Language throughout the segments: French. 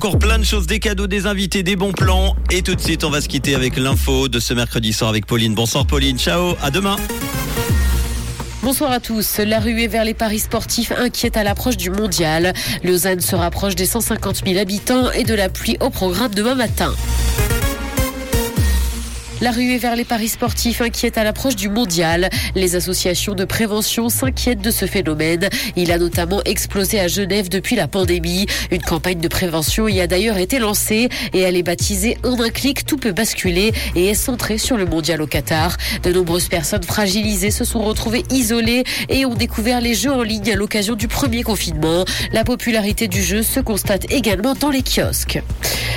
Encore plein de choses, des cadeaux, des invités, des bons plans. Et tout de suite, on va se quitter avec l'info de ce mercredi soir avec Pauline. Bonsoir Pauline, ciao, à demain. Bonsoir à tous. La ruée vers les paris sportifs inquiète à l'approche du mondial. Lausanne se rapproche des 150 000 habitants et de la pluie au programme demain matin. La ruée vers les paris sportifs inquiète à l'approche du mondial. Les associations de prévention s'inquiètent de ce phénomène. Il a notamment explosé à Genève depuis la pandémie. Une campagne de prévention y a d'ailleurs été lancée et elle est baptisée En un clic, tout peut basculer et est centrée sur le mondial au Qatar. De nombreuses personnes fragilisées se sont retrouvées isolées et ont découvert les jeux en ligne à l'occasion du premier confinement. La popularité du jeu se constate également dans les kiosques.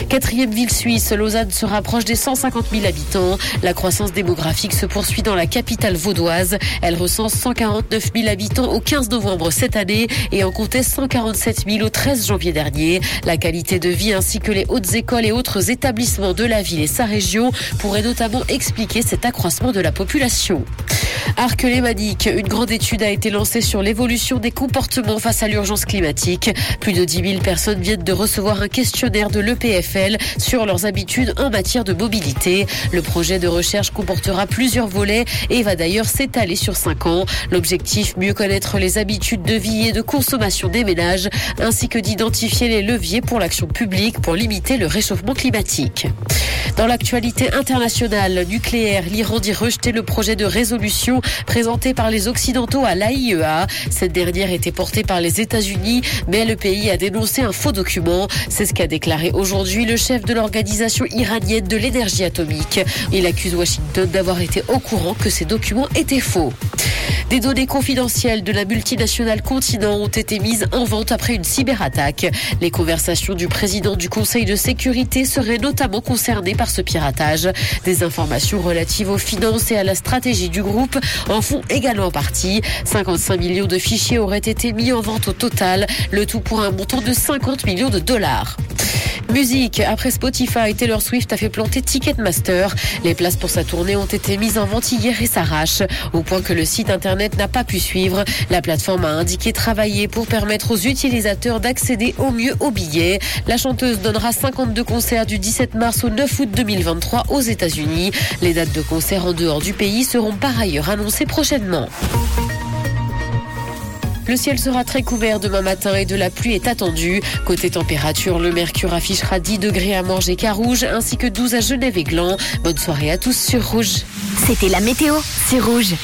Quatrième ville suisse, Lausanne se rapproche des 150 000 habitants. La croissance démographique se poursuit dans la capitale vaudoise. Elle recense 149 000 habitants au 15 novembre cette année et en comptait 147 000 au 13 janvier dernier. La qualité de vie ainsi que les hautes écoles et autres établissements de la ville et sa région pourraient notamment expliquer cet accroissement de la population. Arc lémanique, une grande étude a été lancée sur l'évolution des comportements face à l'urgence climatique. Plus de 10 000 personnes viennent de recevoir un questionnaire de l'EPFL sur leurs habitudes en matière de mobilité. Le projet de recherche comportera plusieurs volets et va d'ailleurs s'étaler sur 5 ans. L'objectif, mieux connaître les habitudes de vie et de consommation des ménages, ainsi que d'identifier les leviers pour l'action publique pour limiter le réchauffement climatique. Dans l'actualité internationale nucléaire, l'Iran dit rejeter le projet de résolution présenté par les Occidentaux à l'AIEA. Cette dernière était portée par les États-Unis, mais le pays a dénoncé un faux document. C'est ce qu'a déclaré aujourd'hui le chef de l'organisation iranienne de l'énergie atomique. Il accuse Washington d'avoir été au courant que ces documents étaient faux. Des données confidentielles de la multinationale Continent ont été mises en vente après une cyberattaque. Les conversations du président du Conseil de sécurité seraient notamment concernées par ce piratage. Des informations relatives aux finances et à la stratégie du groupe en font également partie. 55 millions de fichiers auraient été mis en vente au total, le tout pour un montant de 50 millions de dollars. Musique, après Spotify, Taylor Swift a fait planter Ticketmaster. Les places pour sa tournée ont été mises en vente hier et s'arrachent, au point que le site internet n'a pas pu suivre. La plateforme a indiqué travailler pour permettre aux utilisateurs d'accéder au mieux aux billets. La chanteuse donnera 52 concerts du 17 mars au 9 août 2023 aux États-Unis. Les dates de concerts en dehors du pays seront par ailleurs annoncées prochainement. Le ciel sera très couvert demain matin et de la pluie est attendue. Côté température, le mercure affichera 10 degrés à Morges et Carouge ainsi que 12 à Genève et Gland. Bonne soirée à tous sur Rouge. C'était la météo, c'est Rouge.